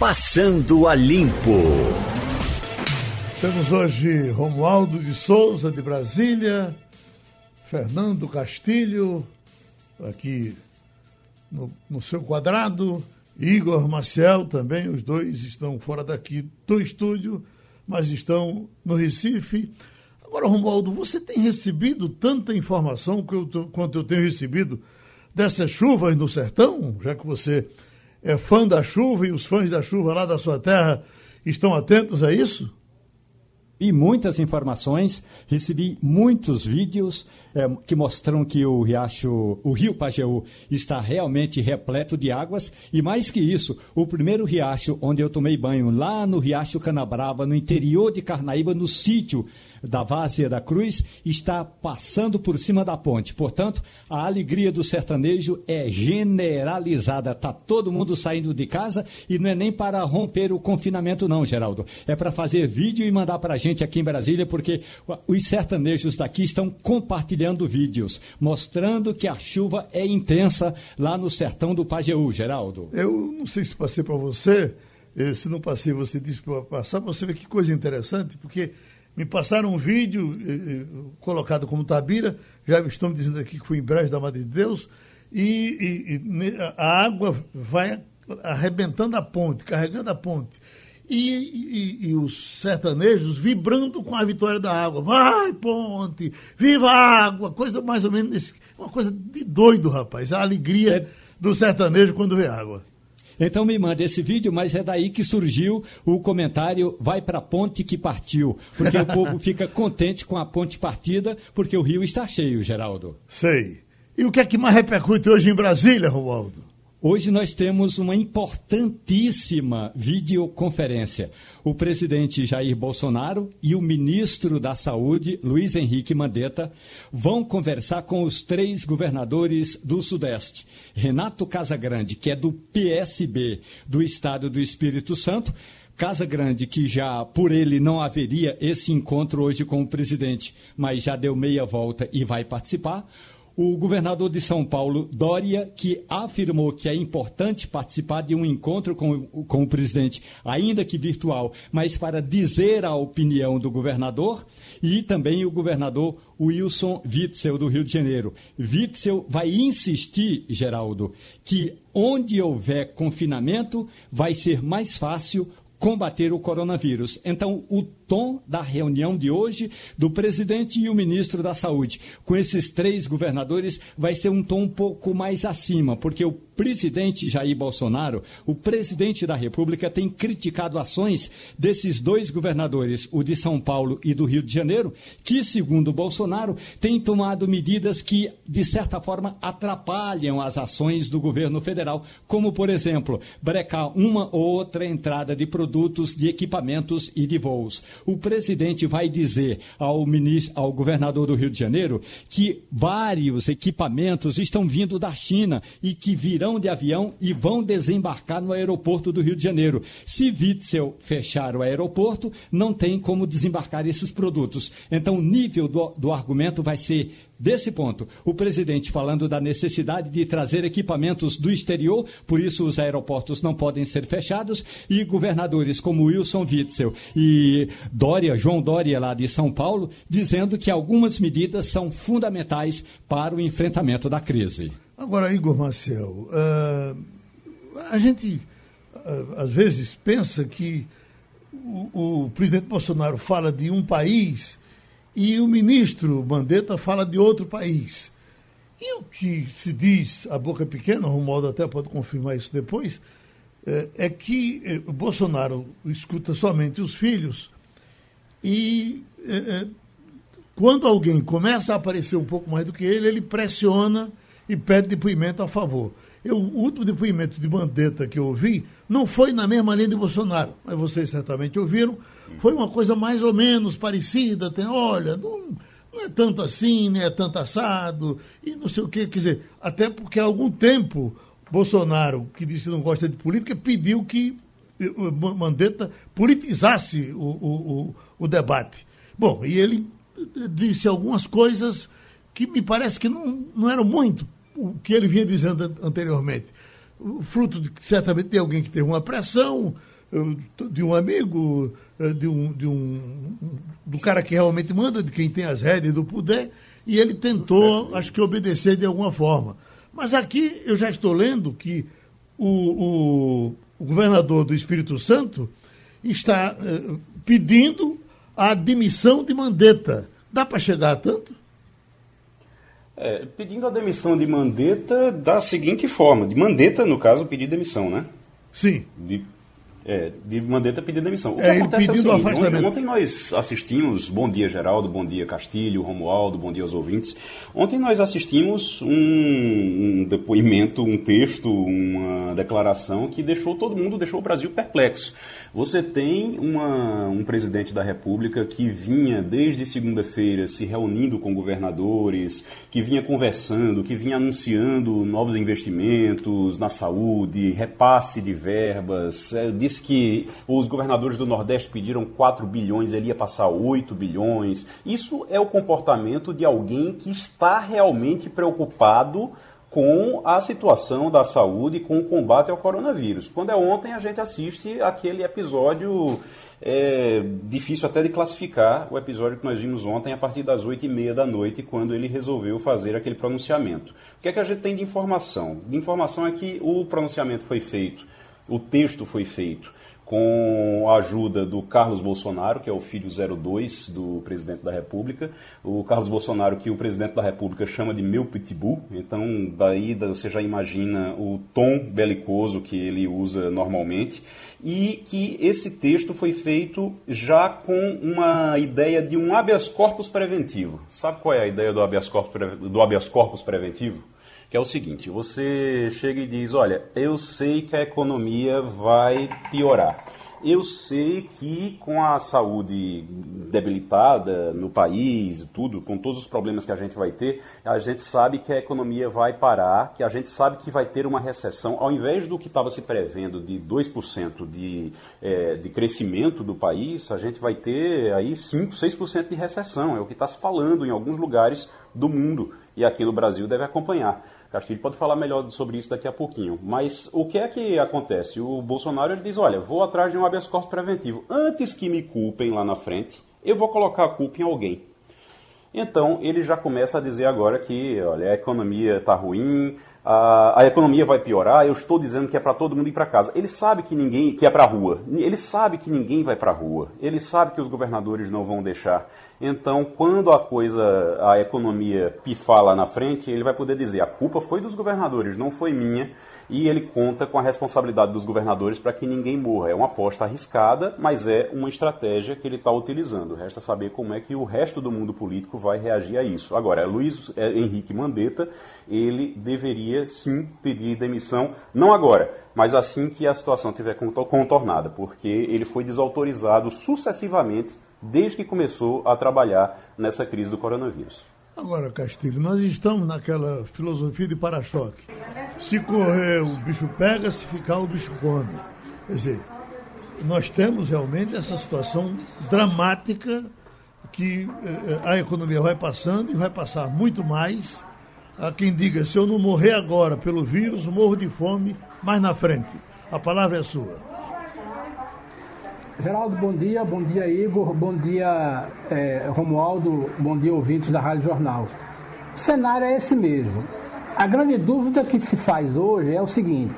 Passando a Limpo. Temos hoje Romualdo de Souza, de Brasília, Fernando Castilho, aqui no, no seu quadrado, Igor Maciel também, os dois estão fora daqui do estúdio, mas estão no Recife. Agora, Romualdo, você tem recebido tanta informação quanto eu tenho recebido dessas chuvas no sertão, já que você é fã da chuva e os fãs da chuva lá da sua terra estão atentos a isso? E muitas informações, recebi muitos vídeos é, que mostram que o riacho, o rio Pajeú está realmente repleto de águas e mais que isso, o primeiro riacho onde eu tomei banho lá no riacho Canabrava, no interior de Carnaíba, no sítio da Várzea da Cruz está passando por cima da ponte. Portanto, a alegria do sertanejo é generalizada. Está todo mundo saindo de casa e não é nem para romper o confinamento, não, Geraldo. É para fazer vídeo e mandar para a gente aqui em Brasília, porque os sertanejos daqui estão compartilhando vídeos, mostrando que a chuva é intensa lá no sertão do Pajeú, Geraldo. Eu não sei se passei para você, eh, se não passei, você disse para passar, você vê que coisa interessante, porque me passaram um vídeo eh, eh, colocado como Tabira, já estão dizendo aqui que foi em Brejo da Madre de Deus, e, e, e, a água vai arrebentando a ponte, carregando a ponte. E, e, os sertanejos vibrando com a vitória da água. Vai, ponte! Viva a água! Coisa mais ou menos, uma coisa de doido, rapaz. A alegria é... do sertanejo quando vê água. Então me manda esse vídeo, mas é daí que surgiu o comentário vai para a ponte que partiu, porque o povo fica contente com a ponte partida, porque o rio está cheio, Geraldo. Sei. E o que é que mais repercute hoje em Brasília, Romualdo? Hoje nós temos uma importantíssima videoconferência. O presidente Jair Bolsonaro e o ministro da Saúde, Luiz Henrique Mandetta, vão conversar com os três governadores do Sudeste. Renato Casagrande, que é do PSB do Estado do Espírito Santo, Casa Grande, que já por ele não haveria esse encontro hoje com o presidente, mas já deu meia volta e vai participar o governador de São Paulo, Dória, que afirmou que é importante participar de um encontro com, com o presidente, ainda que virtual, mas para dizer a opinião do governador, e também o governador Wilson Witzel, do Rio de Janeiro. Witzel vai insistir, Geraldo, que onde houver confinamento, vai ser mais fácil combater o coronavírus. Então, o tom da reunião de hoje do presidente e o ministro da Saúde, com esses três governadores, vai ser um tom um pouco mais acima, porque o presidente Jair Bolsonaro, o presidente da República, tem criticado ações desses dois governadores, o de São Paulo e do Rio de Janeiro, que, segundo Bolsonaro, têm tomado medidas que, de certa forma, atrapalham as ações do governo federal, como, por exemplo, brecar uma ou outra entrada de produtos, de equipamentos e de voos. O presidente vai dizer ao, ministro, ao governador do Rio de Janeiro que vários equipamentos estão vindo da China e que virão de avião e vão desembarcar no aeroporto do Rio de Janeiro. Se Witzel fechar o aeroporto, não tem como desembarcar esses produtos. Então, o nível do, do argumento vai ser desse ponto. O presidente falando da necessidade de trazer equipamentos do exterior, por isso os aeroportos não podem ser fechados, e governadores como Wilson Witzel e Dória, João Dória lá de São Paulo, dizendo que algumas medidas são fundamentais para o enfrentamento da crise. Agora, Igor Marcel, uh, a gente uh, às vezes pensa que o, o presidente Bolsonaro fala de um país e o ministro Mandetta fala de outro país. E o que se diz, a boca pequena, o Romualdo até pode confirmar isso depois, é, é que o Bolsonaro escuta somente os filhos e quando alguém começa a aparecer um pouco mais do que ele, ele pressiona e pede depoimento a favor. Eu, o último depoimento de Mandetta que eu ouvi não foi na mesma linha de Bolsonaro, mas vocês certamente ouviram, foi uma coisa mais ou menos parecida. Tem, olha, não, não é tanto assim, nem é tanto assado, e não sei o quê. Quer dizer, até porque há algum tempo Bolsonaro, que disse que não gosta de política, pediu que Mandetta politizasse o, o, o, o debate. Bom, e ele disse algumas coisas que me parece que não, não eram muito o que ele vinha dizendo anteriormente. fruto de, certamente de alguém que teve uma pressão, de um amigo, de um, de um do cara que realmente manda, de quem tem as rédeas do poder, e ele tentou, acho que, obedecer de alguma forma. Mas aqui eu já estou lendo que o, o, o governador do Espírito Santo está uh, pedindo a demissão de Mandetta. Dá para chegar a tanto? É, pedindo a demissão de Mandetta da seguinte forma: de Mandetta, no caso, pedir demissão, né? Sim. De é, de Mandetta pedir demissão. O que é, acontece é o seguinte, ontem, ontem, nós assistimos, bom dia Geraldo, bom dia Castilho, Romualdo, bom dia aos ouvintes. Ontem nós assistimos um, um, depoimento, um texto, uma declaração que deixou todo mundo, deixou o Brasil perplexo. Você tem uma, um presidente da República que vinha desde segunda-feira se reunindo com governadores, que vinha conversando, que vinha anunciando novos investimentos na saúde, repasse de verbas, é, disse que os governadores do Nordeste pediram 4 bilhões, ele ia passar 8 bilhões. Isso é o comportamento de alguém que está realmente preocupado com a situação da saúde, com o combate ao coronavírus. Quando é ontem, a gente assiste aquele episódio é, difícil até de classificar, o episódio que nós vimos ontem a partir das oito e meia da noite, quando ele resolveu fazer aquele pronunciamento. O que é que a gente tem de informação? De informação é que o pronunciamento foi feito, o texto foi feito com a ajuda do Carlos Bolsonaro, que é o filho 02 do presidente da República. O Carlos Bolsonaro, que o presidente da República chama de meu pitbull, então daí você já imagina o tom belicoso que ele usa normalmente. E que esse texto foi feito já com uma ideia de um habeas corpus preventivo. Sabe qual é a ideia do habeas corpus, do habeas corpus preventivo? Que é o seguinte: você chega e diz, olha, eu sei que a economia vai piorar. Eu sei que com a saúde debilitada no país, tudo, com todos os problemas que a gente vai ter, a gente sabe que a economia vai parar, que a gente sabe que vai ter uma recessão. Ao invés do que estava se prevendo de 2% de, é, de crescimento do país, a gente vai ter aí 5, 6% de recessão. É o que está se falando em alguns lugares do mundo e aqui no Brasil deve acompanhar. Castilho pode falar melhor sobre isso daqui a pouquinho. Mas o que é que acontece? O Bolsonaro ele diz: olha, vou atrás de um habeas corpus preventivo. Antes que me culpem lá na frente, eu vou colocar a culpa em alguém. Então ele já começa a dizer agora que olha, a economia está ruim, a, a, economia vai piorar, eu estou dizendo que é para todo mundo ir para casa. Ele sabe que ninguém que é para a rua. Ele sabe que ninguém vai para a rua. Ele sabe que os governadores não vão deixar. Então, quando a coisa, a economia pifar lá na frente, ele vai poder dizer: a culpa foi dos governadores, não foi minha. E ele conta com a responsabilidade dos governadores para que ninguém morra. É uma aposta arriscada, mas é uma estratégia que ele está utilizando. Resta saber como é que o resto do mundo político vai reagir a isso. Agora, Luiz é, Henrique Mandetta, ele deveria sim pedir demissão, não agora, mas assim que a situação estiver contornada, porque ele foi desautorizado sucessivamente desde que começou a trabalhar nessa crise do coronavírus. Agora, Castilho, nós estamos naquela filosofia de para-choque. Se correr, o bicho pega, se ficar, o bicho come. Quer dizer, nós temos realmente essa situação dramática que eh, a economia vai passando e vai passar muito mais. Há quem diga, se eu não morrer agora pelo vírus, morro de fome mais na frente. A palavra é sua. Geraldo, bom dia. Bom dia, Igor. Bom dia, é, Romualdo. Bom dia, ouvintes da Rádio Jornal. O cenário é esse mesmo. A grande dúvida que se faz hoje é o seguinte: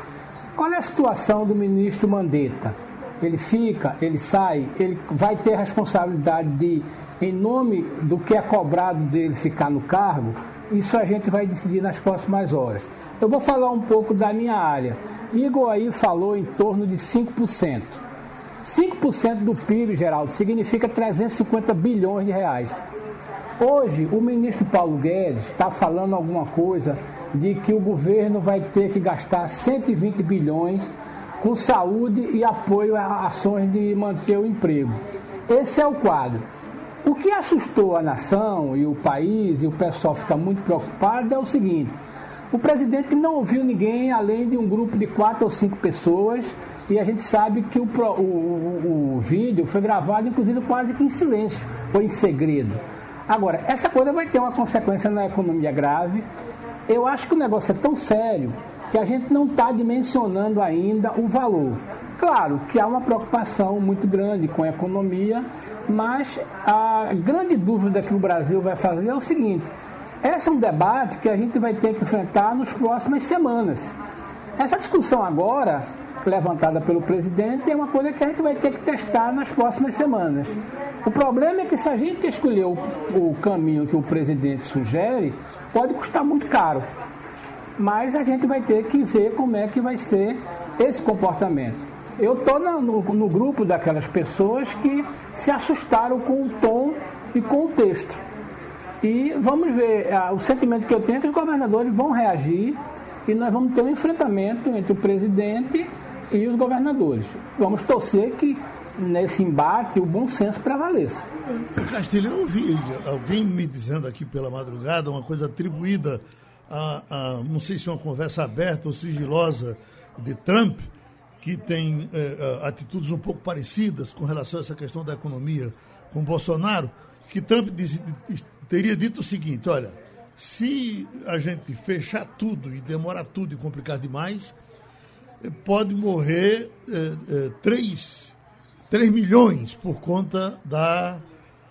qual é a situação do ministro Mandetta? Ele fica, ele sai, ele vai ter a responsabilidade de, em nome do que é cobrado dele ficar no cargo? Isso a gente vai decidir nas próximas horas. Eu vou falar um pouco da minha área. Igor aí falou em torno de 5%. 5% do PIB, Geraldo, significa 350 bilhões de reais. Hoje, o ministro Paulo Guedes está falando alguma coisa de que o governo vai ter que gastar 120 bilhões com saúde e apoio a ações de manter o emprego. Esse é o quadro. O que assustou a nação e o país, e o pessoal fica muito preocupado, é o seguinte: o presidente não ouviu ninguém além de um grupo de quatro ou cinco pessoas e a gente sabe que o, o, o, vídeo foi gravado, inclusive, quase que em silêncio ou em segredo. Agora, essa coisa vai ter uma consequência na economia grave. Eu acho que o negócio é tão sério que a gente não está dimensionando ainda o valor. Claro que há uma preocupação muito grande com a economia, mas a grande dúvida que o Brasil vai fazer é o seguinte: esse é um debate que a gente vai ter que enfrentar nas próximas semanas. Essa discussão agora, levantada pelo presidente, é uma coisa que a gente vai ter que testar nas próximas semanas. O problema é que se a gente escolher o, o caminho que o presidente sugere, pode custar muito caro. Mas a gente vai ter que ver como é que vai ser esse comportamento. Eu estou no, no grupo daquelas pessoas que se assustaram com o tom e com o texto. E vamos ver, o sentimento que eu tenho é que os governadores vão reagir e nós vamos ter um enfrentamento entre o presidente e os governadores. Vamos torcer que nesse embate o bom senso prevaleça. Castilho, eu ouvi alguém me dizendo aqui pela madrugada uma coisa atribuída a, a não sei se uma conversa aberta ou sigilosa de Trump, que tem é, atitudes um pouco parecidas com relação a essa questão da economia com Bolsonaro, que Trump teria dito o seguinte, olha, se a gente fechar tudo e demorar tudo e complicar demais, pode morrer é, 3, 3 milhões por conta da,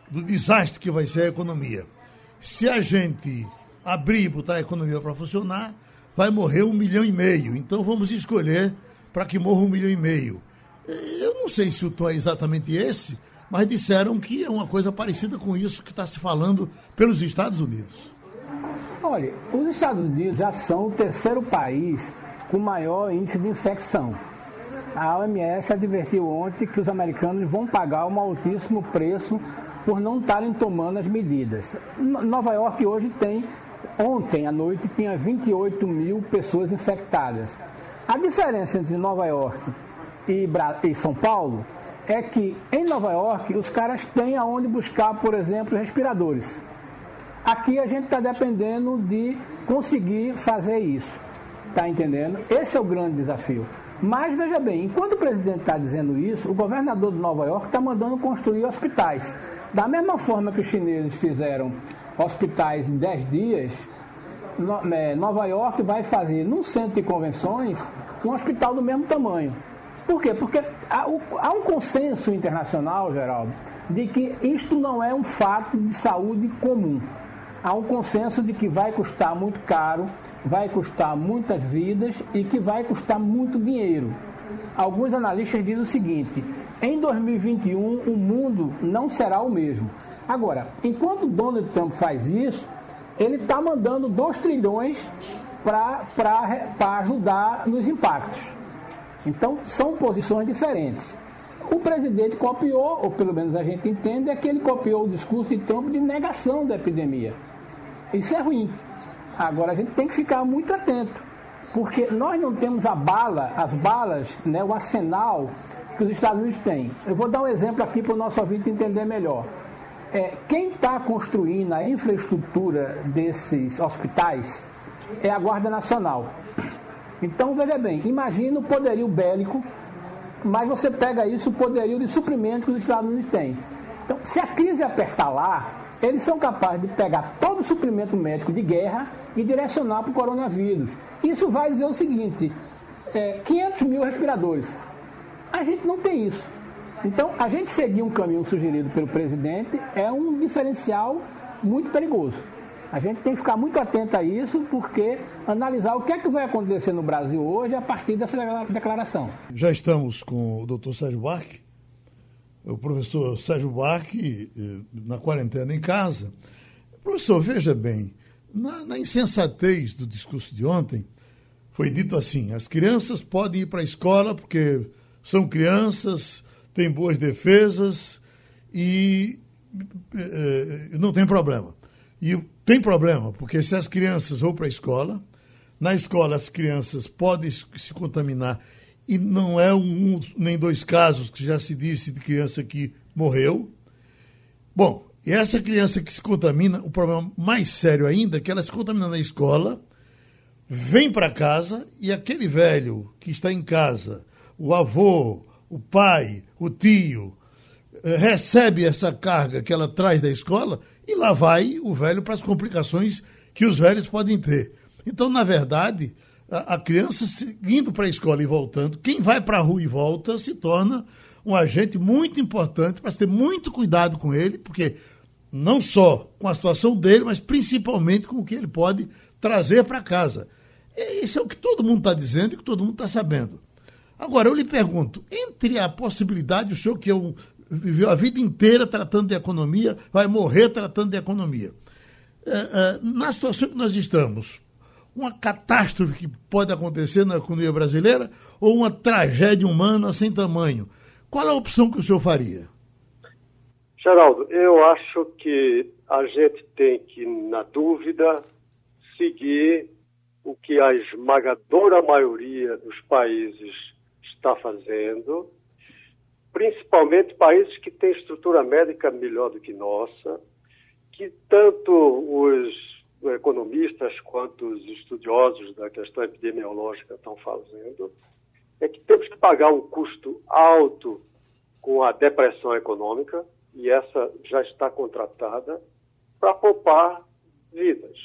do desastre que vai ser a economia. Se a gente abrir e botar a economia para funcionar, vai morrer um milhão e meio. Então vamos escolher para que morra um milhão e meio. Eu não sei se o tom é exatamente esse, mas disseram que é uma coisa parecida com isso que está se falando pelos Estados Unidos. Olha, os Estados Unidos já são o terceiro país com maior índice de infecção. A OMS advertiu ontem que os americanos vão pagar um altíssimo preço por não estarem tomando as medidas. Nova York hoje tem, ontem à noite, tinha 28 mil pessoas infectadas. A diferença entre Nova York e, e São Paulo é que em Nova York os caras têm aonde buscar, por exemplo, respiradores. Aqui a gente está dependendo de conseguir fazer isso. Está entendendo? Esse é o grande desafio. Mas veja bem, enquanto o presidente está dizendo isso, o governador de Nova York está mandando construir hospitais. Da mesma forma que os chineses fizeram hospitais em 10 dias, Nova York vai fazer num centro de convenções um hospital do mesmo tamanho. Por quê? Porque há, um consenso internacional, Geraldo, de que isto não é um fato de saúde comum. Há um consenso de que vai custar muito caro, vai custar muitas vidas e que vai custar muito dinheiro. Alguns analistas dizem o seguinte: em 2021 o mundo não será o mesmo. Agora, enquanto Donald Trump faz isso, ele está mandando 2 trilhões para ajudar nos impactos. Então, são posições diferentes. O presidente copiou, ou pelo menos a gente entende, é que ele copiou o discurso de Trump de negação da epidemia. Isso é ruim. Agora, a gente tem que ficar muito atento, porque nós não temos a bala, as balas, né, o arsenal que os Estados Unidos têm. Eu vou dar um exemplo aqui para o nosso ouvinte entender melhor. É, quem está construindo a infraestrutura desses hospitais é a Guarda Nacional. Então, veja bem, imagina o poderio bélico, mas você pega isso, o poderio de suprimento que os Estados Unidos têm. Então, se a crise apertar lá, eles são capazes de pegar todo o suprimento médico de guerra e direcionar para o coronavírus. Isso vai dizer o seguinte: é, 500 mil respiradores. A gente não tem isso. Então, a gente seguir um caminho sugerido pelo presidente é um diferencial muito perigoso. A gente tem que ficar muito atento a isso, porque analisar o que é que vai acontecer no Brasil hoje a partir dessa declaração. Já estamos com o doutor Sérgio Barque, o professor Sérgio Barque, eh, na quarentena em casa. Professor, veja bem, na, na insensatez do discurso de ontem, foi dito assim: as crianças podem ir para a escola porque são crianças, têm boas defesas e eh, eh, não tem problema. E tem problema, porque se as crianças vão para a escola, na escola as crianças podem se contaminar e não é um nem dois casos que já se disse de criança que morreu. Bom, e essa criança que se contamina, o problema mais sério ainda é que ela se contamina na escola, vem para casa e aquele velho que está em casa, o avô, o pai, o tio, eh, recebe essa carga que ela traz da escola e lá vai o velho para as complicações que os velhos podem ter. Então, na verdade, a, a criança indo para a escola e voltando, quem vai para a rua e volta se torna um agente muito importante para ter muito cuidado com ele, porque não só com a situação dele, mas principalmente com o que ele pode trazer para casa. Isso é o que todo mundo está dizendo e que todo mundo está sabendo. Agora, eu lhe pergunto, entre a possibilidade, o senhor que um, viveu a vida inteira tratando de economia, vai morrer tratando de economia. É, é, na situação que nós estamos, uma catástrofe que pode acontecer na economia brasileira ou uma tragédia humana sem tamanho? Qual a opção que o senhor faria? Geraldo, eu acho que a gente tem que, na dúvida, seguir o que a esmagadora maioria dos países está fazendo, principalmente países que têm estrutura médica melhor do que nossa, que tanto os economistas quanto os estudiosos da questão epidemiológica estão fazendo, é que temos que pagar um custo alto com a depressão econômica, e essa já está contratada, para poupar vidas.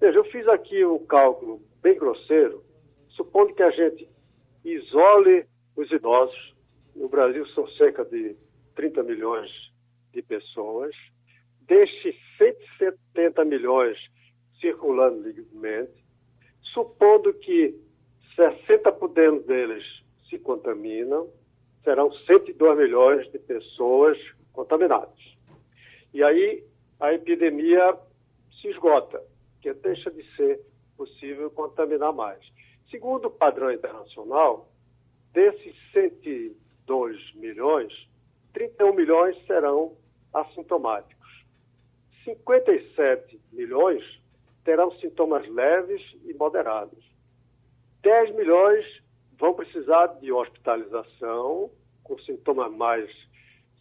Veja, eu fiz aqui um cálculo bem grosseiro, supondo que a gente isole os idosos, no Brasil são cerca de 30 milhões de pessoas, deixe 170 milhões circulando livremente, supondo que 60% deles se contaminam, serão 102 milhões de pessoas contaminadas. E aí a epidemia se esgota, que deixa de ser possível contaminar mais. Segundo o padrão internacional, desses 102 milhões, 31 milhões serão assintomáticos. 57 milhões terão sintomas leves e moderados. 10 milhões vão precisar de hospitalização, com sintomas mais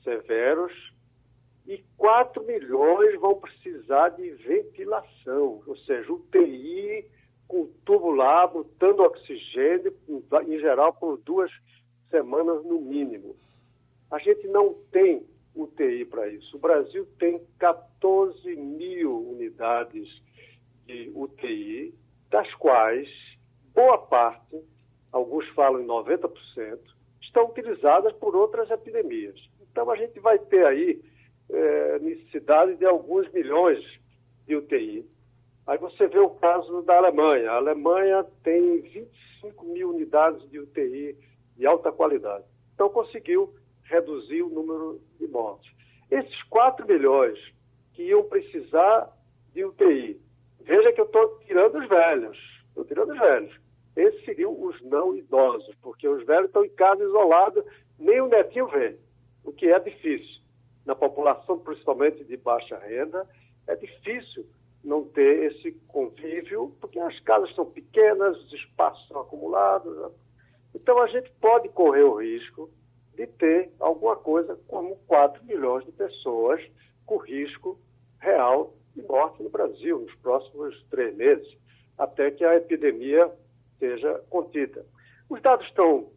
severos, e 4 milhões vão precisar de ventilação, ou seja, UTI com tubo lá, botando oxigênio, em geral, por duas semanas no mínimo. A gente não tem UTI para isso. O Brasil tem 14 mil unidades de UTI, das quais boa parte, alguns falam em 90%, estão utilizadas por outras epidemias. Então a gente vai ter aí é, necessidade de alguns milhões de UTI. Aí você vê o caso da Alemanha. A Alemanha tem 25 mil unidades de UTI de alta qualidade. Então conseguiu reduzir o número de mortes. Esses 4 milhões que iam precisar de UTI, veja que eu estou tirando os velhos, estou tirando os velhos. Esses seriam os não idosos, porque os velhos estão em casa isolados, nem o netinho vê, o que é difícil. Na população, principalmente de baixa renda, é difícil não ter esse convívio, porque as casas são pequenas, os espaços são acumulados. Né? Então a gente pode correr o risco de ter alguma coisa como 4 milhões de pessoas com risco real de morte no Brasil nos próximos três meses, até que a epidemia seja contida. Os dados estão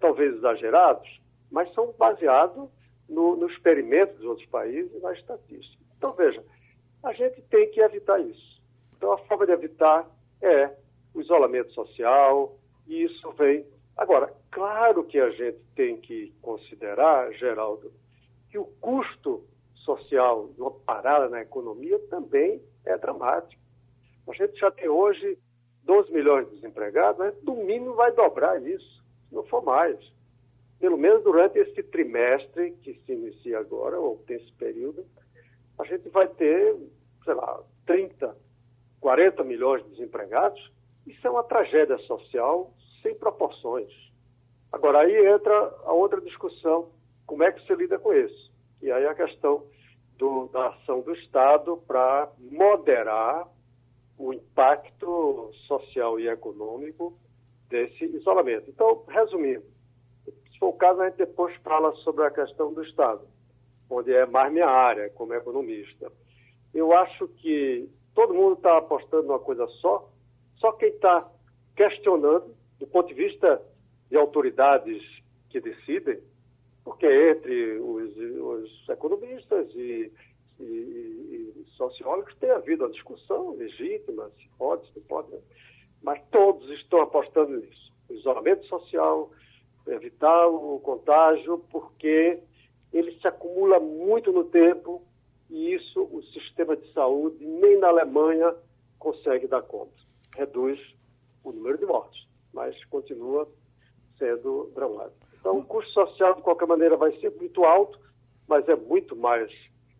talvez exagerados, mas são baseados no, no experimento dos outros países e na estatística. Então, veja, a gente tem que evitar isso. Então, a forma de evitar é o isolamento social, e isso vem. Agora, claro que a gente tem que considerar, Geraldo, que o custo social de uma parada na economia também é dramático. A gente já tem hoje 12 milhões de desempregados, mas no mínimo vai dobrar isso, se não for mais. Pelo menos durante esse trimestre que se inicia agora, ou tem esse período, a gente vai ter, sei lá, 30, 40 milhões de desempregados. Isso é uma tragédia social sem proporções. Agora, aí entra a outra discussão: como é que se lida com isso? E aí a questão do, da ação do Estado para moderar o impacto social e econômico desse isolamento. Então, resumindo, se for o caso, a gente depois fala sobre a questão do Estado, onde é mais minha área como economista. Eu acho que todo mundo está apostando numa coisa só, só quem está questionando, do ponto de vista de autoridades que decidem, porque entre os, os economistas e e, e, sociólogos, tem havido uma discussão legítima, se pode, se não pode, né? mas todos estão apostando nisso. Isolamento social, evitar o contágio, porque ele se acumula muito no tempo e isso o sistema de saúde, nem na Alemanha, consegue dar conta. Reduz o número de mortes, mas continua sendo dramático. Então, o custo social, de qualquer maneira, vai ser muito alto, mas é muito mais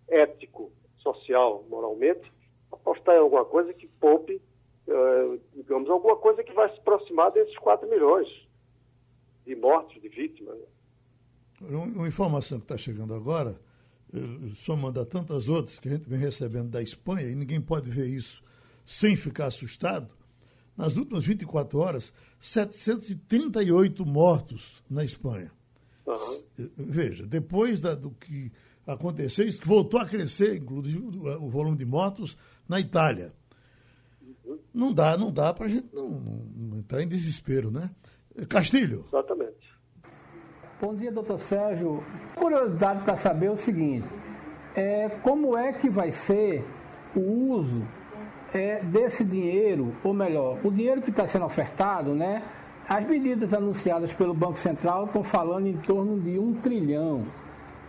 ético, social, moralmente, apostar em alguma coisa que poupe, uh, digamos, alguma coisa que vai se aproximar desses 4 milhões de mortes, de vítimas. Uma informação que está chegando agora, somando a tantas outras que a gente vem recebendo da Espanha, e ninguém pode ver isso sem ficar assustado, nas últimas 24 horas, 738 mortos na Espanha. Uhum. Veja, depois da, do que aconteceu, isso voltou a crescer, inclusive o volume de mortos na Itália. Uhum. Não dá, não dá para a gente não, não, entrar em desespero, né? Castilho. Exatamente. Bom dia, doutor Sérgio. Curiosidade para saber o seguinte: é, como é que vai ser o uso é, desse dinheiro, ou melhor, o dinheiro que está sendo ofertado, né? As medidas anunciadas pelo Banco Central estão falando em torno de um trilhão.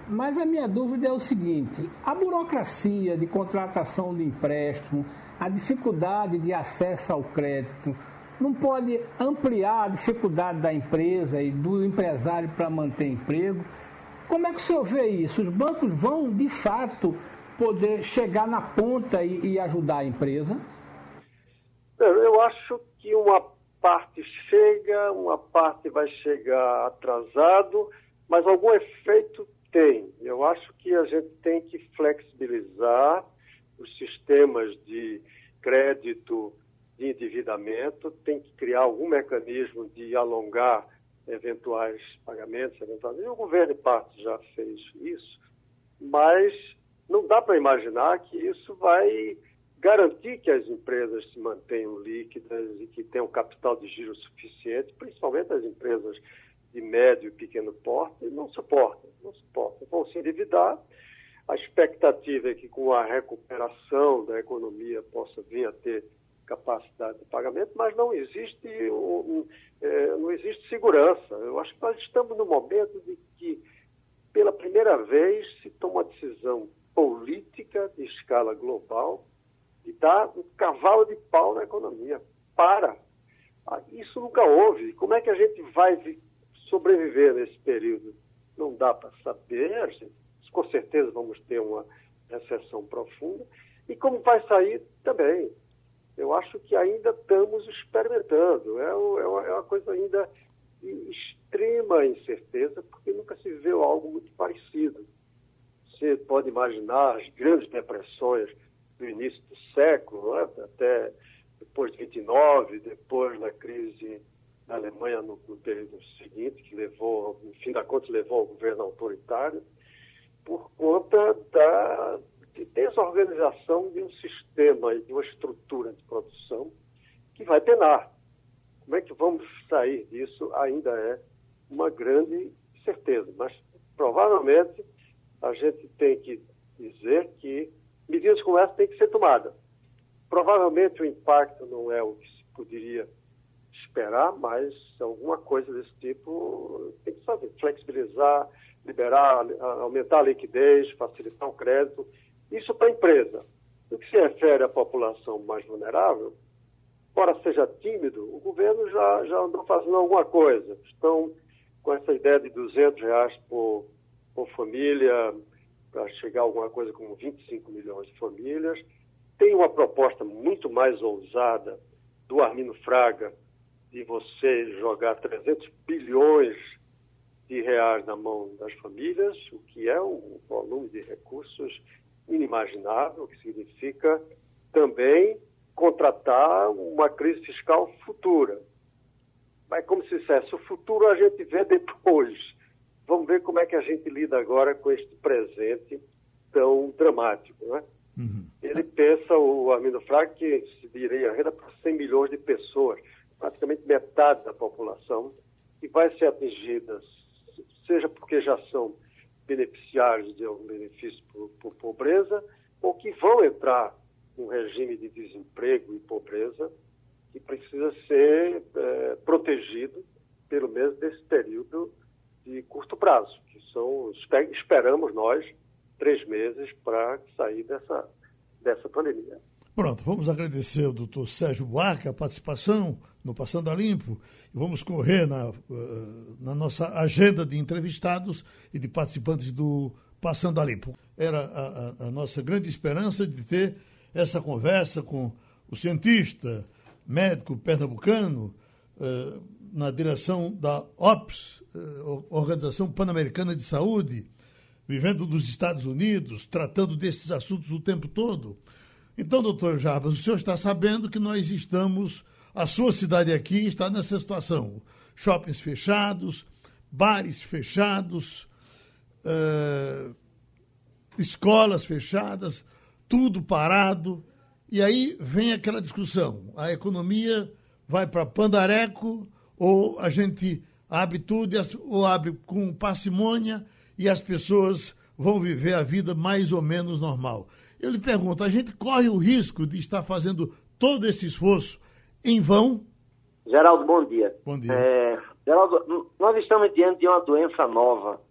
Mas a minha dúvida é o seguinte: a burocracia de contratação de empréstimo, a dificuldade de acesso ao crédito, não pode ampliar a dificuldade da empresa e do empresário para manter emprego? Como é que o senhor vê isso? Os bancos vão, de fato, poder chegar na ponta e, e ajudar a empresa? Eu acho que uma parte chega, uma parte vai chegar atrasado, mas algum efeito tem. Eu acho que a gente tem que flexibilizar os sistemas de crédito, de endividamento, tem que criar algum mecanismo de alongar eventuais pagamentos, eventuais. E o governo, de parte, já fez isso, mas não dá para imaginar que isso vai garantir que as empresas se mantenham líquidas e que tenham capital de giro suficiente, principalmente as empresas de médio e pequeno porte, não suportam, não suportam. Vão se endividar. A expectativa é que com a recuperação da economia possa vir a ter capacidade de pagamento, mas não existe, um, um, é, não existe segurança. Eu acho que nós estamos no momento de que, pela primeira vez, se toma uma decisão política de escala global e dar um cavalo de pau na economia. Para! Ah, isso nunca houve. Como é que a gente vai sobreviver nesse período? Não dá para saber. Com certeza vamos ter uma recessão profunda. E como vai sair também. Eu acho que ainda estamos experimentando. É, é, é uma coisa ainda de extrema incerteza, porque nunca se viu algo muito parecido. Você pode imaginar as grandes depressões do início do século, né? até depois de 29, depois da crise na Alemanha no, no, período seguinte, que levou, no fim da conta, levou ao governo autoritário, por conta da desorganização de um sistema e de uma estrutura de produção que vai penar. Como é que vamos sair disso ainda é uma grande certeza, mas provavelmente a gente tem que dizer que medidas como essa têm que ser tomadas. Provavelmente o impacto não é o que se poderia esperar, mas alguma coisa desse tipo tem que fazer. Flexibilizar, liberar, aumentar a liquidez, facilitar o crédito. Isso para a empresa. No que se refere à população mais vulnerável, embora seja tímido, o governo já, já andou fazendo alguma coisa. Estão com essa ideia de 200 reais por por família, para chegar a alguma coisa como 25 milhões de famílias. Tem uma proposta muito mais ousada do Armino Fraga de você jogar 300 bilhões de reais na mão das famílias, o que é um volume de recursos inimaginável, que significa também contratar uma crise fiscal futura. Mas, como se dissesse, o futuro a gente vê depois. Vamos ver como é que a gente lida agora com este presente tão dramático. Né? Uhum. Ele pensa, o Armindo Fraga, que se diria renda para 100 milhões de pessoas, praticamente metade da população, que vai ser atingida, seja porque já são beneficiários de algum benefício por, por pobreza ou que vão entrar num regime de desemprego e pobreza que precisa ser é, protegido pelo menos nesse período de curto prazo, que são, esperamos nós, três meses para sair dessa, dessa pandemia. Pronto, vamos agradecer ao doutor Sérgio Buarque a participação no Passando a Limpo e vamos correr na, eh, na nossa agenda de entrevistados e de participantes do Passando a Limpo. Era a, a, a nossa grande esperança de ter essa conversa com o cientista, médico pernambucano, eh, na direção da OPS, eh, Organização Pan-Americana de Saúde, vivendo nos Estados Unidos, tratando desses assuntos o tempo todo. Então, doutor Jarbas, o senhor está sabendo que nós estamos, a sua cidade aqui está nessa situação. Shoppings fechados, bares fechados, uh, escolas fechadas, tudo parado. E aí vem aquela discussão: a economia vai para pandareco ou a gente abre tudo ou abre com parcimônia e as pessoas vão viver a vida mais ou menos normal. Eu lhe pergunto, a gente corre o risco de estar fazendo todo esse esforço em vão? Geraldo, bom dia. Bom dia. É, Geraldo, nós estamos diante de uma doença nova,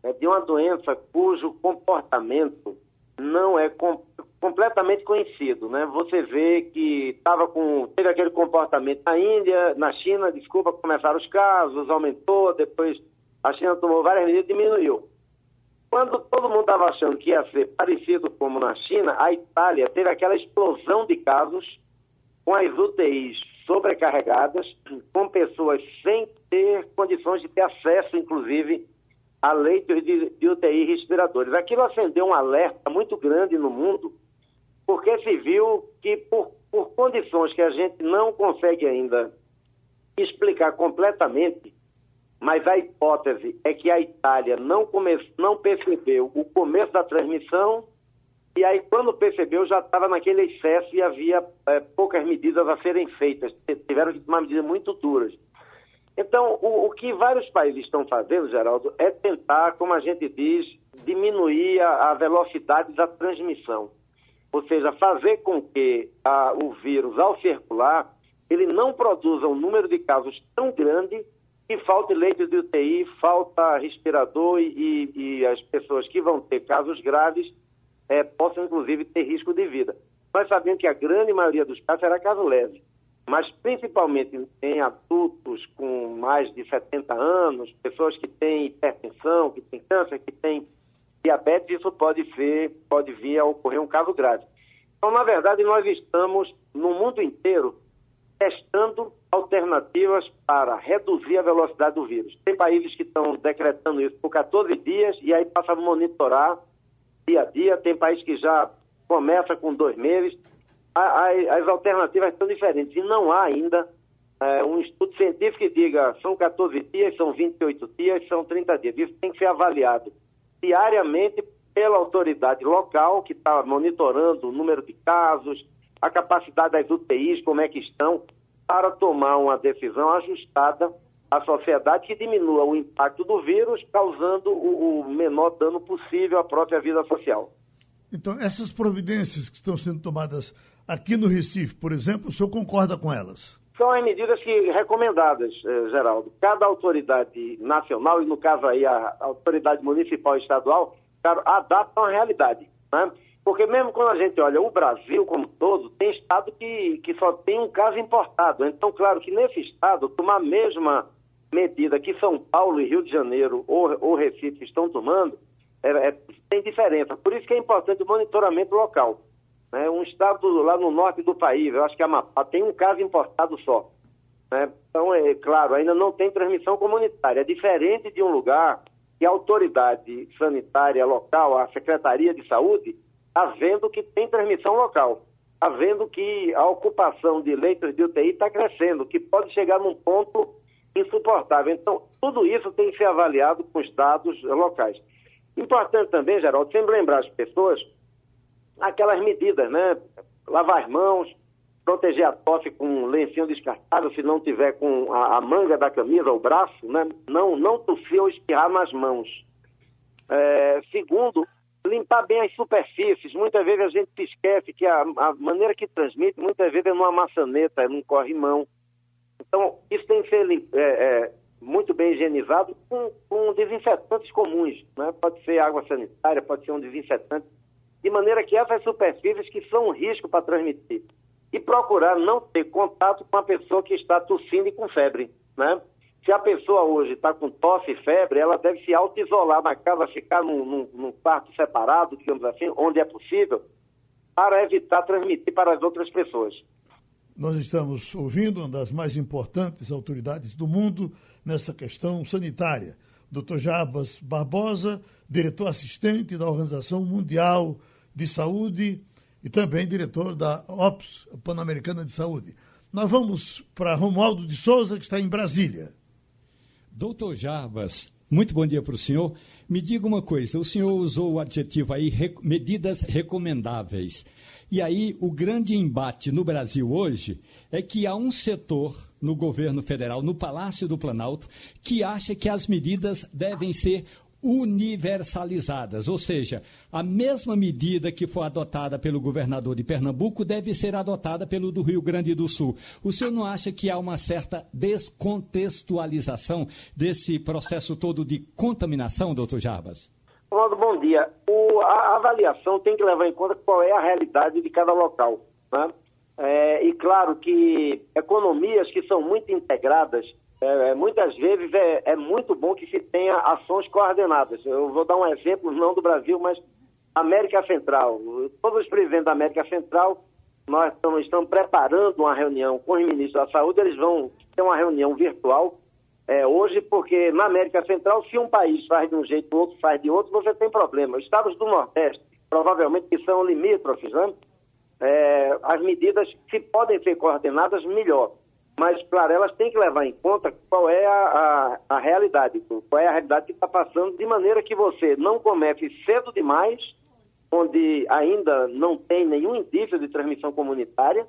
né, de uma doença cujo comportamento não é com, completamente conhecido, né? Você vê que estava com teve aquele comportamento na Índia, na China, desculpa, começaram os casos, aumentou, depois a China tomou várias medidas e diminuiu. Quando todo mundo estava achando que ia ser parecido como na China, a Itália teve aquela explosão de casos com as UTIs sobrecarregadas, com pessoas sem ter condições de ter acesso, inclusive, a leitos de, de UTI respiradores. Aquilo acendeu um alerta muito grande no mundo, porque se viu que, por, por condições que a gente não consegue ainda explicar completamente, mas a hipótese é que a Itália não, come, não percebeu o começo da transmissão e aí, quando percebeu, já estava naquele excesso e havia é, poucas medidas a serem feitas. Tiveram que tomar medidas muito duras. Então, o, o, que vários países estão fazendo, Geraldo, é tentar, como a gente diz, diminuir a, a velocidade da transmissão. Ou seja, fazer com que a, o vírus, ao circular, ele não produza um número de casos tão grande que falte leitos de UTI, falta respirador e, e, as pessoas que vão ter casos graves é, possam, inclusive, ter risco de vida. Nós sabemos que a grande maioria dos casos será caso leve mas principalmente em adultos com mais de 70 anos, pessoas que têm hipertensão, que têm câncer, que têm diabetes, isso pode ser, pode vir a ocorrer um caso grave. Então, na verdade, nós estamos no mundo inteiro testando alternativas para reduzir a velocidade do vírus. Tem países que estão decretando isso por 14 dias e aí passam a monitorar dia a dia. Tem países que já começa com dois meses as alternativas são diferentes e não há ainda é, um estudo científico que diga são 14 dias, são 28 dias, são 30 dias. Isso tem que ser avaliado diariamente pela autoridade local que está monitorando o número de casos, a capacidade das UTIs, como é que estão, para tomar uma decisão ajustada à sociedade que diminua o impacto do vírus, causando o, o menor dano possível à própria vida social. Então, essas providências que estão sendo tomadas aqui no Recife, por exemplo, o senhor concorda com elas? São as medidas que recomendadas, eh, Geraldo. Cada autoridade nacional, e no caso aí a autoridade municipal e estadual, adaptam à realidade. Né? Porque mesmo quando a gente olha o Brasil como todo, tem estado que, que só tem um caso importado. Então, claro que nesse estado, tomar a mesma medida que São Paulo e Rio de Janeiro ou, ou Recife estão tomando, é, é, tem diferença. Por isso que é importante o monitoramento local. Né? Um estado lá no norte do país, eu acho que a Amapá, tem um caso importado só. Né? Então, é claro, ainda não tem transmissão comunitária. É diferente de um lugar que a autoridade sanitária local, a Secretaria de Saúde, está vendo que tem transmissão local. Está vendo que a ocupação de leitos de UTI está crescendo, que pode chegar num ponto insuportável. Então, tudo isso tem que ser avaliado com os dados locais. Importante também, Geraldo, sempre lembrar as pessoas aquelas medidas, né? Lavar as mãos, proteger a tosse com um lencinho descartável, se não tiver com a, a manga da camisa, o braço, né? Não, não tossir ou espirrar nas mãos. É, segundo, limpar bem as superfícies. Muitas vezes a gente esquece que a, a maneira que transmite, muitas vezes é numa maçaneta, é num corrimão. Então, isso tem que ser é, é, muito bem higienizado com, com desinfetantes comuns. Né? Pode ser água sanitária, pode ser um desinfetante, de maneira que essas superfícies que são um risco para transmitir. E procurar não ter contato com a pessoa que está tossindo e com febre. Né? Se a pessoa hoje está com tosse e febre, ela deve se auto-isolar na casa, ficar num, num, num, quarto separado, digamos assim, onde é possível, para evitar transmitir para as outras pessoas. Nós estamos ouvindo uma das mais importantes autoridades do mundo nessa questão sanitária, Dr. Jabas Barbosa, diretor assistente da Organização Mundial de Saúde e também diretor da OPS, Pan-Americana de Saúde. Nós vamos para Romualdo de Souza, que está em Brasília. Doutor Jarbas, muito bom dia para o senhor. Me diga uma coisa, o senhor usou o adjetivo aí, medidas recomendáveis. E aí, o grande embate no Brasil hoje é que há um setor no governo federal, no Palácio do Planalto, que acha que as medidas devem ser universalizadas, ou seja, a mesma medida que foi adotada pelo governador de Pernambuco deve ser adotada pelo do Rio Grande do Sul. O senhor não acha que há uma certa descontextualização desse processo todo de contaminação, doutor Jarbas? Ronaldo, bom dia. O, a avaliação tem que levar em conta qual é a realidade de cada local. Né? É, e claro que economias que são muito integradas é, é, muitas vezes é, é, muito bom que se tenha ações coordenadas. Eu vou dar um exemplo, não do Brasil, mas América Central. Todos os presidentes da América Central, nós estamos, estamos preparando uma reunião com os ministros da Saúde, eles vão ter uma reunião virtual é, hoje, porque na América Central, se um país faz de um jeito, o outro faz de outro, você tem problema. Os estados do Nordeste, provavelmente que são limítrofes, né? É, as medidas, se podem ser coordenadas, melhor mas, claro, elas têm que levar em conta qual é a, a, a realidade, qual é a realidade que está passando, de maneira que você não comece cedo demais, onde ainda não tem nenhum indício de transmissão comunitária,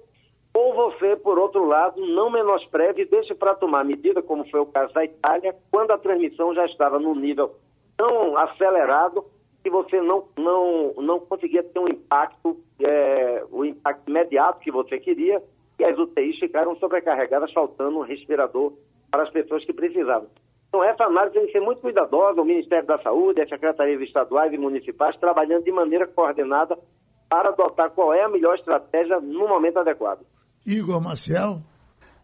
ou você, por outro lado, não menospreze e deixe para tomar medida, como foi o caso da Itália, quando a transmissão já estava num nível tão acelerado que você não, não, não conseguia ter um impacto, é, o impacto imediato que você queria, e as UTIs ficaram sobrecarregadas, faltando um respirador para as pessoas que precisavam. Então, essa análise tem que ser muito cuidadosa, o Ministério da Saúde, as secretarias estaduais e municipais, trabalhando de maneira coordenada para adotar qual é a melhor estratégia no momento adequado. Igor Maciel.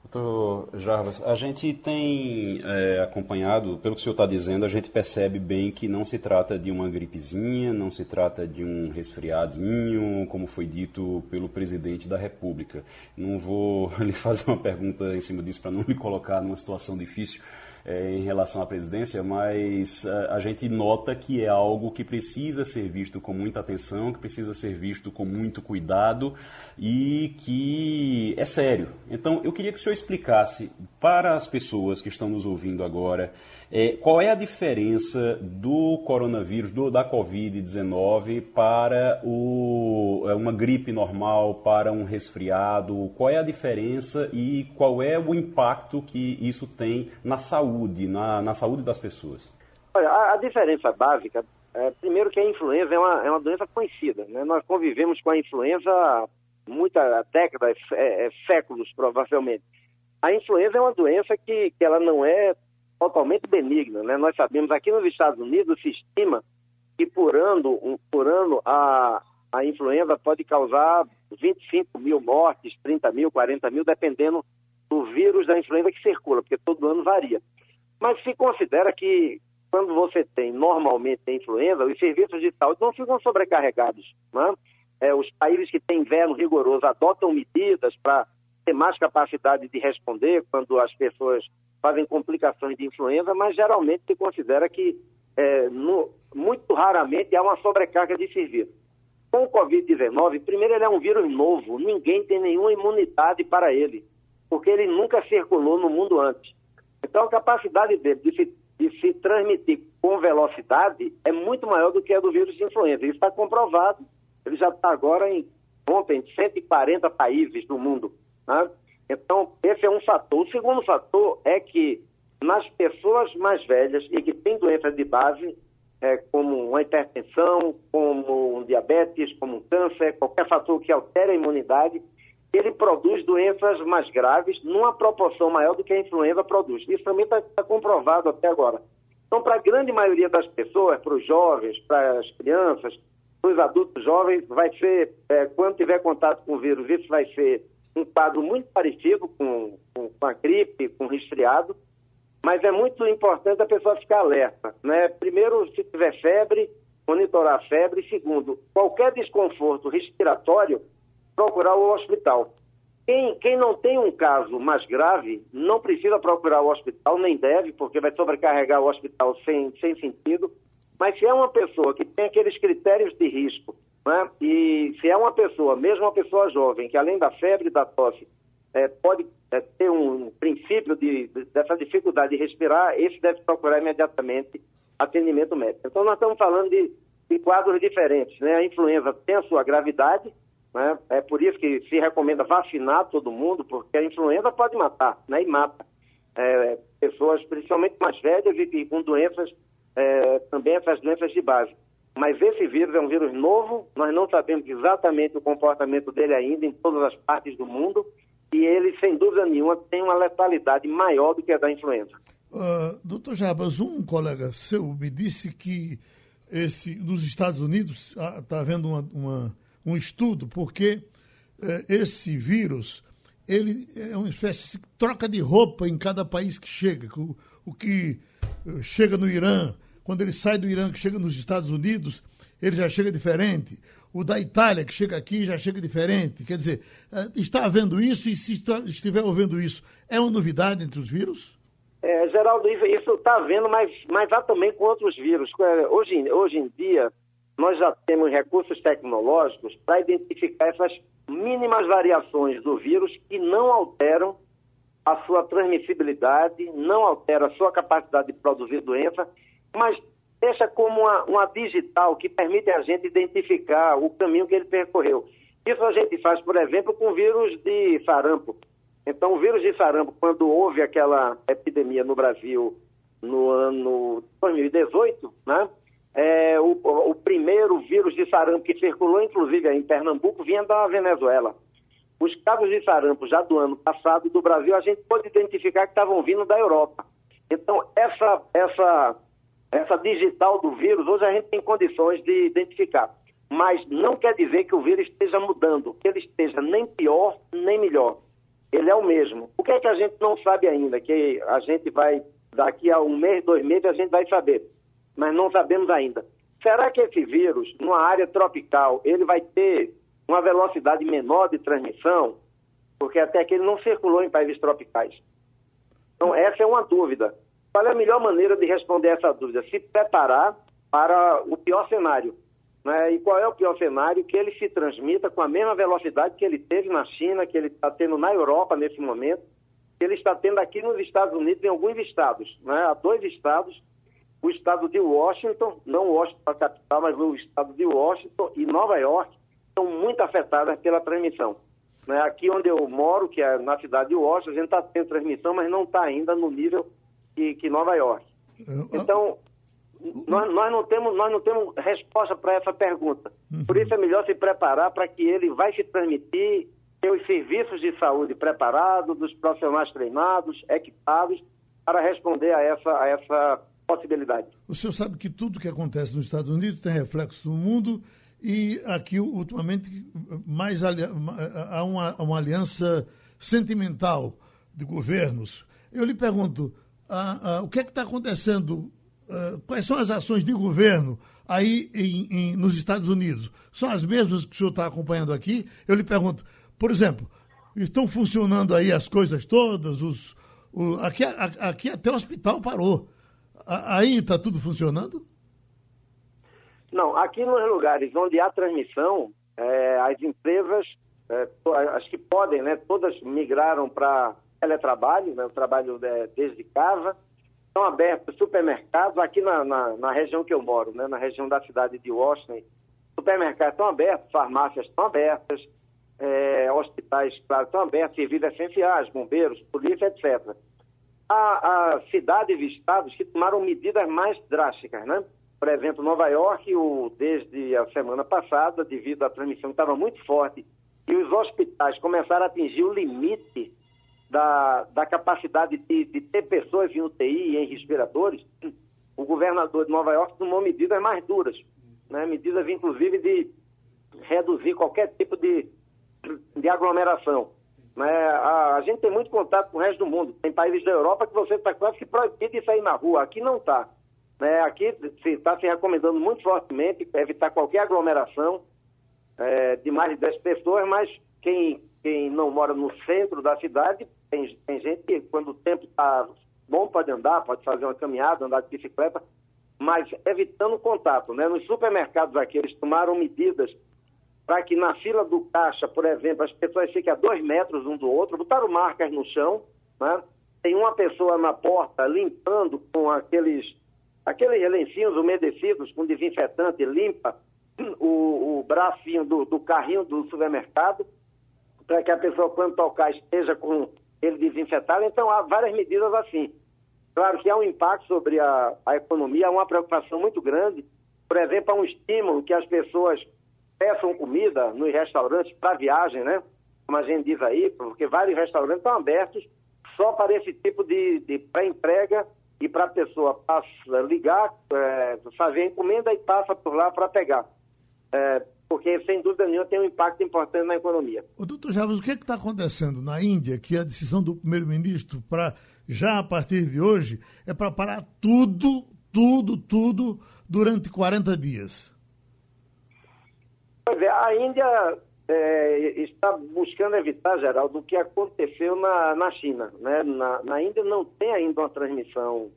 Doutor Jarvas, a gente tem é, acompanhado, pelo que o senhor está dizendo, a gente percebe bem que não se trata de uma gripezinha, não se trata de um resfriadinho, como foi dito pelo presidente da República. Não vou lhe fazer uma pergunta em cima disso para não lhe colocar numa situação difícil, é, em relação à presidência, mas a, é, a, gente nota que é algo que precisa ser visto com muita atenção, que precisa ser visto com muito cuidado e que é sério. Então, eu queria que o senhor explicasse para as pessoas que estão nos ouvindo agora é, qual é a diferença do coronavírus, do, da Covid-19 para o, é, uma gripe normal, para um resfriado? Qual é a diferença e qual é o impacto que isso tem na saúde, na, na saúde das pessoas? Olha, a, a diferença básica, é, primeiro que a influenza é uma, é uma doença conhecida. Né? Nós convivemos com a influenza muitas décadas, é, é, séculos provavelmente. A influenza é uma doença que, que ela não é totalmente benigna. Né? Nós sabemos, aqui nos Estados Unidos se estima que por ano, por ano a, a influenza pode causar 25 mil mortes, 30 mil, 40 mil, dependendo do vírus da influenza que circula, porque todo ano varia. Mas se considera que quando você tem normalmente a influenza, os serviços de saúde não ficam sobrecarregados. Né? É, os países que têm inverno rigoroso adotam medidas para ter mais capacidade de responder quando as pessoas fazem complicações de influenza, mas geralmente se considera que é, no, muito raramente há uma sobrecarga de serviço. Com o Covid-19, primeiro ele é um vírus novo, ninguém tem nenhuma imunidade para ele, porque ele nunca circulou no mundo antes. Então a capacidade dele de se, de se transmitir com velocidade é muito maior do que a do vírus de influenza. Isso está comprovado. Ele já está agora em, ontem, 140 países do mundo. Né? Então, esse é um fator. O segundo fator é que nas pessoas mais velhas e que têm doenças de base, é, como uma hipertensão, como um diabetes, como um câncer, qualquer fator que altere a imunidade, ele produz doenças mais graves numa proporção maior do que a influenza produz. Isso também está tá comprovado até agora. Então, para a grande maioria das pessoas, para os jovens, para as crianças, para os adultos jovens, vai ser, é, quando tiver contato com o vírus, isso vai ser um quadro muito parecido com, com, com a gripe, com resfriado, mas é muito importante a pessoa ficar alerta. Né? Primeiro, se tiver febre, monitorar a febre. Segundo, qualquer desconforto respiratório, procurar o hospital. Quem, quem não tem um caso mais grave não precisa procurar o hospital, nem deve, porque vai sobrecarregar o hospital sem, sem sentido. Mas se é uma pessoa que tem aqueles critérios de risco, né? e se é uma pessoa, mesmo uma pessoa jovem, que além da febre e da tosse, é, pode é, ter um princípio de, de, dessa dificuldade de respirar, esse deve procurar imediatamente atendimento médico. Então, nós estamos falando de, de quadros diferentes. Né? A influenza tem a sua gravidade, né? É por isso que se recomenda vacinar todo mundo, porque a influenza pode matar, né? E mata. É, pessoas, principalmente mais velhas e, com doenças, é, também essas doenças de base. Mas esse vírus é um vírus novo, nós não sabemos exatamente o comportamento dele ainda em todas as partes do mundo, e ele, sem dúvida nenhuma, tem uma letalidade maior do que a da influenza. Uh, doutor Jabas, um colega seu me disse que esse, nos Estados Unidos está ah, havendo uma, uma um estudo, porque eh, esse vírus ele é uma espécie de troca de roupa em cada país que chega. O, o que eh, chega no Irã, quando ele sai do Irã, que chega nos Estados Unidos, ele já chega diferente. O da Itália, que chega aqui, já chega diferente. Quer dizer, eh, está havendo isso e se está, estiver havendo isso, é uma novidade entre os vírus? É, Geraldo, isso está havendo, mas, mas há também com outros vírus. É, hoje, hoje em dia, nós já temos recursos tecnológicos para identificar essas mínimas variações do vírus que não alteram a sua transmissibilidade, não altera a sua capacidade de produzir doença, mas deixa como uma, uma digital que permite a gente identificar o caminho que ele percorreu. Isso a gente faz, por exemplo, com o vírus de sarampo. Então, o vírus de sarampo, quando houve aquela epidemia no Brasil no ano 2018, né? É, o, o, primeiro vírus de sarampo que circulou, inclusive em Pernambuco, vinha da Venezuela. Os casos de sarampo já do ano passado do Brasil, a gente pôde identificar que estavam vindo da Europa. Então, essa, essa, essa digital do vírus, hoje a gente tem condições de identificar. Mas não quer dizer que o vírus esteja mudando, que ele esteja nem pior, nem melhor. Ele é o mesmo. O que é que a gente não sabe ainda? Que a gente vai, daqui a um mês, dois meses, a gente vai saber mas não sabemos ainda. Será que esse vírus, numa área tropical, ele vai ter uma velocidade menor de transmissão? Porque até aqui ele não circulou em países tropicais. Então, essa é uma dúvida. Qual é a melhor maneira de responder essa dúvida? Se preparar para o pior cenário. Né? E qual é o pior cenário? Que ele se transmita com a mesma velocidade que ele teve na China, que ele está tendo na Europa nesse momento, que ele está tendo aqui nos Estados Unidos, em alguns estados. Né? Há dois estados o estado de Washington, não Washington a capital, mas o estado de Washington e Nova York são muito afetadas pela transmissão. Né? Aqui onde eu moro, que é na cidade de Washington, a gente está tendo transmissão, mas não está ainda no nível que, que Nova York. Então, nós, nós, não temos, nós não temos resposta para essa pergunta. Por isso é melhor se preparar para que ele vai se transmitir, ter os serviços de saúde preparados, dos profissionais treinados, equipados, para responder a essa, a essa possibilidade. O senhor sabe que tudo que acontece nos Estados Unidos tem reflexo no mundo e aqui, ultimamente, mais há uma, uma aliança sentimental de governos. Eu lhe pergunto, o que é que está acontecendo? quais são as ações de governo aí em, em, nos Estados Unidos? São as mesmas que o senhor está acompanhando aqui? Eu lhe pergunto, por exemplo, estão funcionando aí as coisas todas? Os, o, aqui, aqui até o hospital parou. Aí está tudo funcionando? Não, aqui nos lugares onde há transmissão, é, as empresas, é, as que podem, né, todas migraram para teletrabalho, né, o trabalho é, desde casa. Estão abertos supermercados, aqui na, na, na, região que eu moro, né, na região da cidade de Washington, supermercados estão abertos, farmácias estão abertas, é, hospitais, claro, estão abertos, serviços essenciais, bombeiros, polícia, etc a, a cidades e estados que tomaram medidas mais drásticas, né? Por exemplo, Nova York, o, desde a semana passada, devido à transmissão que estava muito forte, e os hospitais começaram a atingir o limite da, da capacidade de, de ter pessoas em UTI e em respiradores, o governador de Nova York tomou medidas mais duras, né? medidas inclusive de reduzir qualquer tipo de, de aglomeração. Né? A, a, gente tem muito contato com o resto do mundo. Tem países da Europa que você está quase que proibido de sair na rua. Aqui não está. Né? Aqui está se, se, recomendando muito fortemente evitar qualquer aglomeração é, de mais de 10 pessoas, mas quem, quem não mora no centro da cidade, tem, tem gente que quando o tempo está bom pode andar, pode fazer uma caminhada, andar de bicicleta, mas evitando contato. Né? Nos supermercados aqui, eles tomaram medidas para que na fila do caixa, por exemplo, as pessoas fiquem a dois metros um do outro, botaram marcas no chão, né? tem uma pessoa na porta limpando com aqueles, aqueles lencinhos umedecidos com desinfetante, limpa o, o bracinho do, do carrinho do supermercado, para que a pessoa, quando tocar, esteja com ele desinfetado. Então, há várias medidas assim. Claro que há um impacto sobre a, a economia, há uma preocupação muito grande. Por exemplo, há um estímulo que as pessoas peçam comida nos restaurantes para viagem, né? Como a gente diz aí, porque vários restaurantes estão abertos só para esse tipo de, de pré-entrega e para a pessoa passa, ligar, é, fazer a encomenda e passa por lá para pegar. É, porque, sem dúvida nenhuma, tem um impacto importante na economia. O doutor Chaves, o que é está acontecendo na Índia, que a decisão do primeiro-ministro para, já a partir de hoje, é para parar tudo, tudo, tudo, durante 40 dias? A Índia é, está buscando evitar, Geraldo, o que aconteceu na, na China. Né? Na, na Índia não tem ainda uma transmissão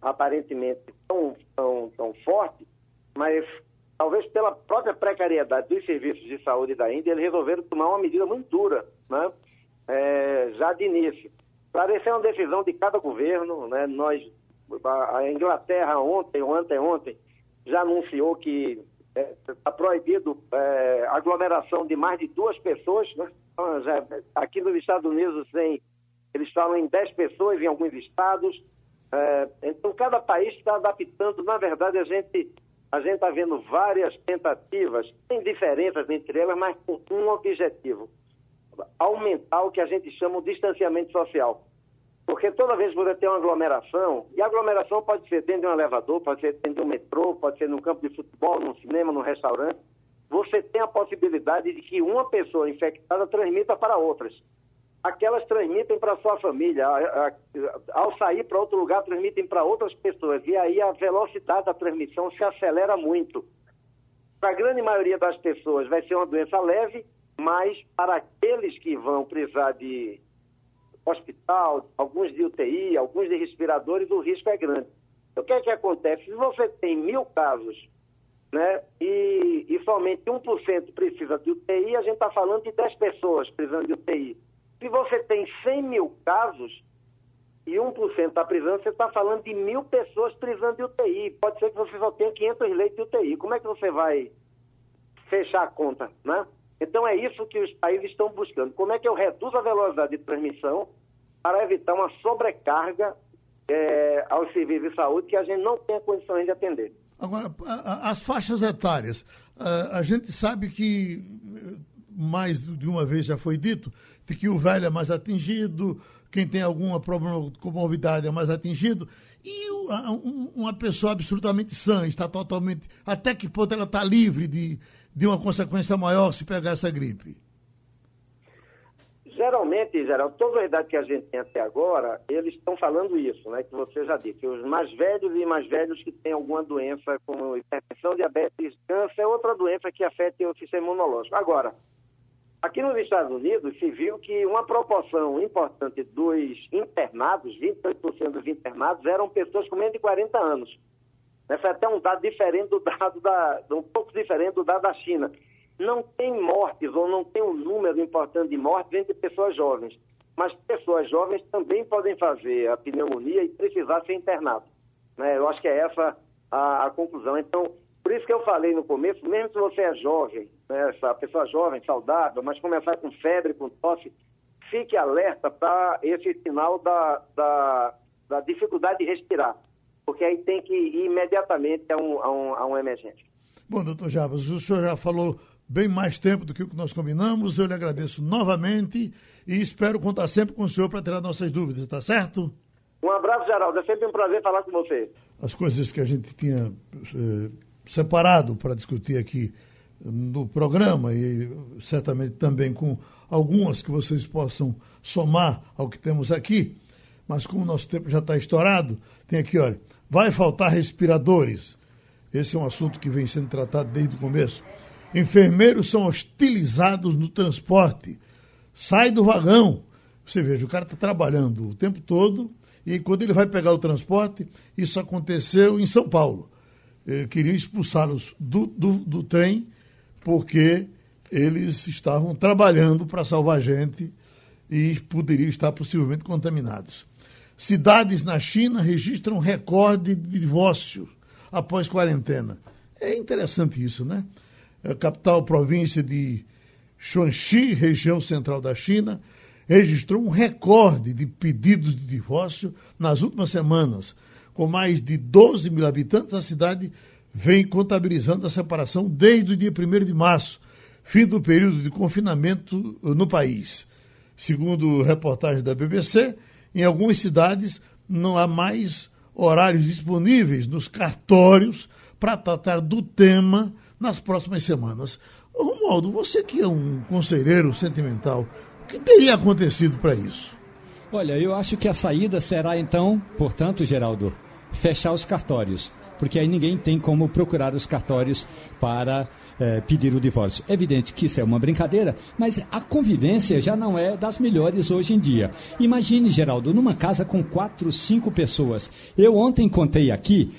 aparentemente tão, tão, tão forte, mas talvez pela própria precariedade dos serviços de saúde da Índia, eles resolveram tomar uma medida muito dura, né? É, já de início. Essa é uma decisão de cada governo, né? Nós, a Inglaterra ontem ou anteontem já anunciou que está é, tá proibido é, aglomeração de mais de duas pessoas, né? Então, aqui nos Estados Unidos tem, eles falam em 10 pessoas em alguns estados, é, então cada país está adaptando, na verdade a gente a gente está vendo várias tentativas, tem diferenças entre elas, mas com um objetivo: aumentar o que a gente chama de distanciamento social. Porque toda vez que você tem uma aglomeração, e a aglomeração pode ser dentro de um elevador, pode ser dentro de um metrô, pode ser no campo de futebol, no cinema, no restaurante, você tem a possibilidade de que uma pessoa infectada transmita para outras aquelas transmitem para sua família. Ao sair para outro lugar, transmitem para outras pessoas. E aí a velocidade da transmissão se acelera muito. Para a grande maioria das pessoas vai ser uma doença leve, mas para aqueles que vão precisar de hospital, alguns de UTI, alguns de respiradores, o risco é grande. Então, o que é que acontece? Se você tem mil casos né, e, e somente 1% precisa de UTI, a gente está falando de 10 pessoas precisando de UTI. Se você tem 100 mil casos e 1% está precisando, você está falando de mil pessoas precisando de UTI. Pode ser que você só tenha 500 leitos de UTI. Como é que você vai fechar a conta, né? Então é isso que os países estão buscando. Como é que eu reduzo a velocidade de transmissão para evitar uma sobrecarga é, aos serviços de saúde que a gente não tem condições de atender. Agora, as faixas etárias, a gente sabe que mais de uma vez já foi dito, de que o velho é mais atingido, quem tem alguma problema com morbidade é mais atingido, e uma pessoa absolutamente sã está totalmente. Até que ponto ela está livre de, de uma consequência maior se pegar essa gripe? Geralmente, geral, toda a idade que a gente tem até agora, eles estão falando isso, né? Que você já disse. Os mais velhos e mais velhos que têm alguma doença como hipertensão, diabetes, câncer, outra doença que afeta o sistema imunológico. Agora, Aqui nos Estados Unidos se viu que uma proporção importante dos internados, 28% dos internados, eram pessoas com menos de 40 anos. Esse é até um dado diferente do dado da. um pouco diferente do dado da China. Não tem mortes ou não tem um número importante de mortes entre pessoas jovens. Mas pessoas jovens também podem fazer a pneumonia e precisar ser internado. Né? Eu acho que é essa a, a conclusão. Então, por isso que eu falei no começo, mesmo se você é jovem, né, essa pessoa jovem, saudável, mas começar com febre, com tosse, fique alerta para esse sinal da, da, da, dificuldade de respirar. Porque aí tem que ir imediatamente a, um, a, um, a emergência. Bom, doutor Jabas, o senhor já falou bem mais tempo do que o que nós combinamos. Eu lhe agradeço novamente e espero contar sempre com o senhor para tirar nossas dúvidas, tá certo? Um abraço, Geraldo. É sempre um prazer falar com você. As coisas que a gente tinha eh, separado para discutir aqui no programa e certamente também com algumas que vocês possam somar ao que temos aqui, mas como o nosso tempo já está estourado, tem aqui, olha, vai faltar respiradores. Esse é um assunto que vem sendo tratado desde o começo. Enfermeiros são hostilizados no transporte. Sai do vagão. Você veja, o cara está trabalhando o tempo todo e quando ele vai pegar o transporte, isso aconteceu em São Paulo. Eh, queriam expulsá-los do, do, do trem porque eles estavam trabalhando para salvar gente e poderiam estar possivelmente contaminados. Cidades na China registram recorde de divórcio após quarentena. É interessante isso, né? A capital província de Shuangxi, região central da China, registrou um recorde de pedidos de divórcio nas últimas semanas. Com mais de 12 mil habitantes, a cidade vem contabilizando a separação desde o dia 1 de março, fim do período de confinamento no país. Segundo reportagem da BBC, em algumas cidades não há mais horários disponíveis nos cartórios para tratar do tema nas próximas semanas. Romualdo, você que é um conselheiro sentimental, o que teria acontecido para isso? Olha, eu acho que a saída será então, portanto, Geraldo, fechar os cartórios, porque aí ninguém tem como procurar os cartórios para é, pedir o divórcio. É evidente que isso é uma brincadeira, mas a convivência já não é das melhores hoje em dia. Imagine, Geraldo, numa casa com quatro, cinco pessoas. Eu ontem contei aqui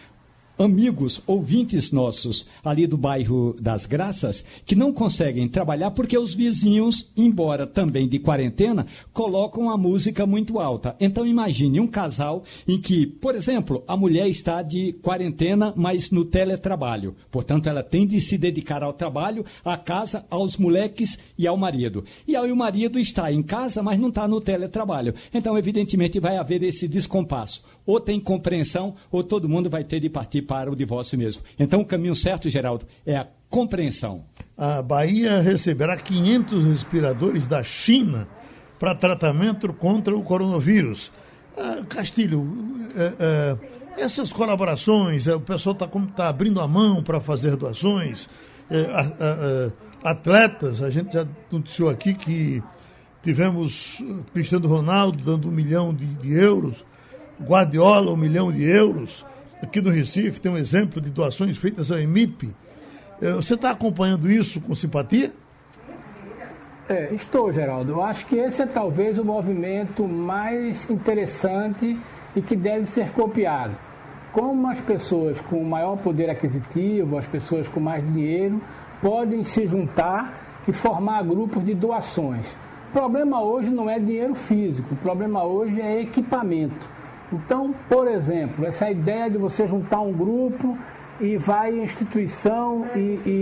amigos, ouvintes nossos ali do bairro das Graças, que não conseguem trabalhar porque os vizinhos, embora também de quarentena, colocam a música muito alta. Então imagine um casal em que, por exemplo, a mulher está de quarentena, mas no teletrabalho. Portanto, ela tem de se dedicar ao trabalho, à casa, aos moleques e ao marido. E aí o marido está em casa, mas não está no teletrabalho. Então, evidentemente, vai haver esse descompasso ou tem compreensão, ou todo mundo vai ter de partir para o divórcio mesmo. Então, o caminho certo, Geraldo, é a compreensão. A Bahia receberá 500 respiradores da China para tratamento contra o coronavírus. Ah, Castilho, é, é, essas colaborações, é, o pessoal está tá abrindo a mão para fazer doações. atletas, a gente já noticiou aqui que tivemos Cristiano Ronaldo dando um milhão de, de euros Guardiola, um milhão de euros. Aqui no Recife tem um exemplo de doações feitas ao EMIP. Eh, você está acompanhando isso com simpatia? É, estou, Geraldo. Eu acho que esse é talvez o movimento mais interessante e que deve ser copiado. Como as pessoas com maior poder aquisitivo, as pessoas com mais dinheiro, podem se juntar e formar grupos de doações. O problema hoje não é dinheiro físico, o problema hoje é equipamento. Então, por exemplo, essa ideia de você juntar um grupo e vai em instituição e,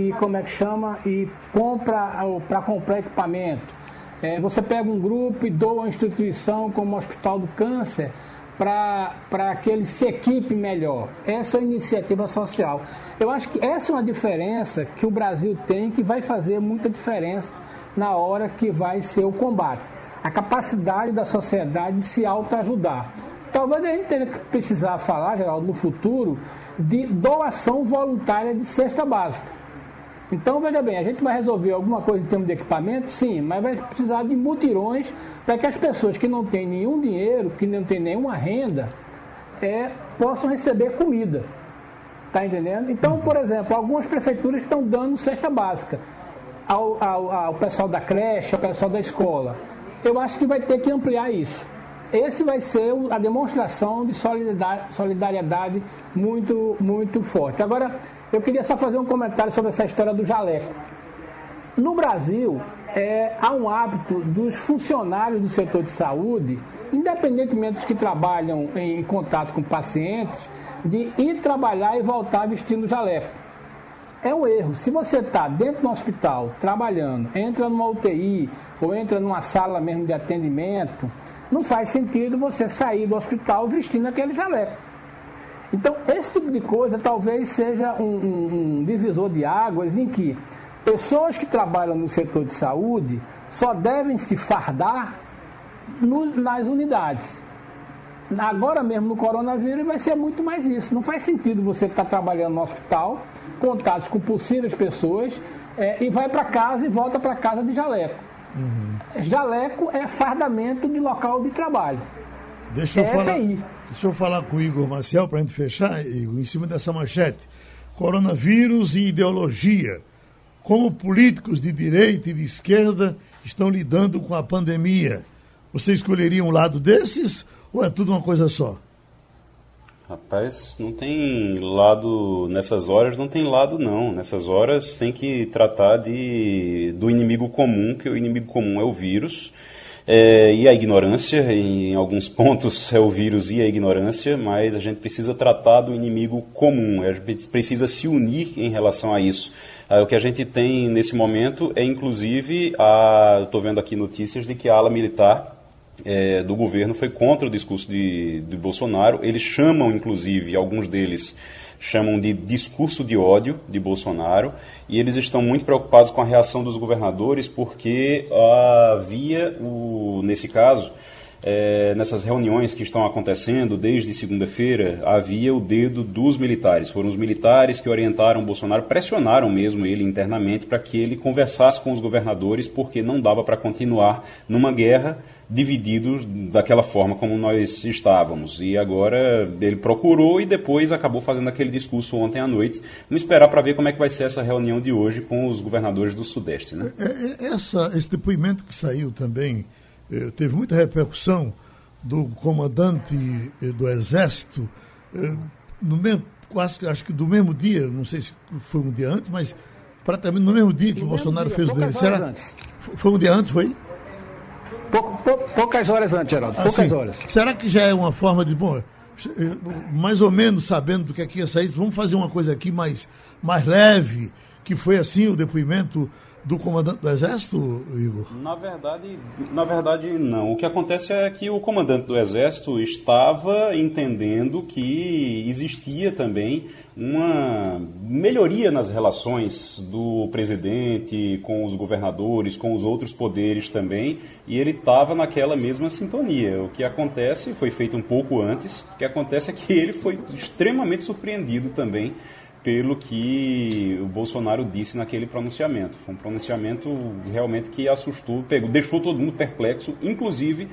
e como é que chama e compra para comprar equipamento. É, você pega um grupo e doa a instituição como o Hospital do Câncer para que ele se equipe melhor. Essa é a iniciativa social. Eu acho que essa é uma diferença que o Brasil tem que vai fazer muita diferença na hora que vai ser o combate. A capacidade da sociedade de se autoajudar. Talvez a gente tenha que precisar falar, Geraldo, no futuro, de doação voluntária de cesta básica. Então, veja bem, a gente vai resolver alguma coisa em termos de equipamento? Sim, mas vai precisar de mutirões para que as pessoas que não têm nenhum dinheiro, que não têm nenhuma renda, é, possam receber comida. Está entendendo? Então, por exemplo, algumas prefeituras estão dando cesta básica ao, ao, ao pessoal da creche, ao pessoal da escola. Eu acho que vai ter que ampliar isso esse vai ser a demonstração de solidariedade muito, muito forte. Agora, eu queria só fazer um comentário sobre essa história do jaleco. No Brasil, é, há um hábito dos funcionários do setor de saúde, independentemente dos que trabalham em contato com pacientes, de ir trabalhar e voltar vestindo jaleco. É um erro. Se você está dentro do hospital, trabalhando, entra numa UTI ou entra numa sala mesmo de atendimento, não faz sentido você sair do hospital vestindo aquele jaleco. Então, esse tipo de coisa talvez seja um, um, um divisor de águas em que pessoas que trabalham no setor de saúde só devem se fardar no, nas unidades. Agora mesmo no coronavírus vai ser muito mais isso. Não faz sentido você estar trabalhando no hospital, contatos com possíveis pessoas, é, e vai para casa e volta para casa de jaleco. Uhum. Jaleco é fardamento de local de trabalho. Deixa eu, é falar, deixa eu falar com o Igor Marcel para a gente fechar, Igor, em cima dessa manchete. Coronavírus e ideologia. Como políticos de direita e de esquerda estão lidando com a pandemia? Você escolheria um lado desses ou é tudo uma coisa só? Rapaz, não tem lado nessas horas, não tem lado não. Nessas horas tem que tratar de do inimigo comum, que o inimigo comum é o vírus. É, e a ignorância, em alguns pontos é o vírus e a ignorância, mas a gente precisa tratar do inimigo comum, a gente precisa se unir em relação a isso. É, o que a gente tem nesse momento é, inclusive, estou vendo aqui notícias de que a ala militar é, do governo foi contra o discurso de, de Bolsonaro. Eles chamam, inclusive, alguns deles chamam de discurso de ódio de Bolsonaro e eles estão muito preocupados com a reação dos governadores porque havia, o, nesse caso, é, nessas reuniões que estão acontecendo desde segunda-feira, havia o dedo dos militares. Foram os militares que orientaram Bolsonaro, pressionaram mesmo ele internamente para que ele conversasse com os governadores, porque não dava para continuar numa guerra divididos daquela forma como nós estávamos. E agora ele procurou e depois acabou fazendo aquele discurso ontem à noite. Vamos esperar para ver como é que vai ser essa reunião de hoje com os governadores do Sudeste. Né? É, é, essa, esse depoimento que saiu também eh, teve muita repercussão do comandante eh, do Exército, eh, no mesmo, quase, acho que do mesmo dia, não sei se foi um dia antes, mas praticamente no mesmo dia que o Bolsonaro dia, fez o dele. Será? Antes. Foi um dia antes, foi? Pouco, pou, poucas horas antes, Geraldo. Poucas assim, horas. Será que já é uma forma de, bom, mais ou menos sabendo do que aqui ia sair, vamos fazer uma coisa aqui mais, mais leve, que foi assim o depoimento do comandante do Exército, Igor? Na verdade, na verdade, não. O que acontece é que o comandante do Exército estava entendendo que existia também uma melhoria nas relações do presidente com os governadores, com os outros poderes também, e ele estava naquela mesma sintonia. O que acontece, foi feito um pouco antes, o que acontece é que ele foi extremamente surpreendido também pelo que o Bolsonaro disse naquele pronunciamento. Foi um pronunciamento realmente que assustou, pegou, deixou todo mundo perplexo, inclusive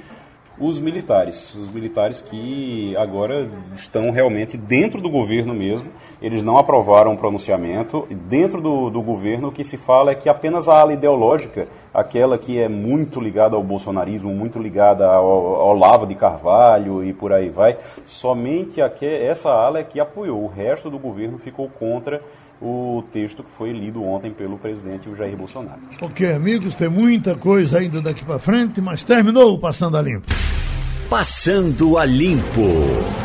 os militares. Os militares que agora estão realmente dentro do governo mesmo, eles não aprovaram o pronunciamento. Dentro do, do governo, o que se fala é que apenas a ala ideológica, aquela que é muito ligada ao bolsonarismo, muito ligada ao, ao Olavo de Carvalho e por aí vai, somente aqui, essa ala é que apoiou. O resto do governo ficou contra o texto que foi lido ontem pelo presidente Jair Bolsonaro. Ok, amigos, tem muita coisa ainda daqui para frente, mas terminou o Passando a Limpo. Passando a Limpo.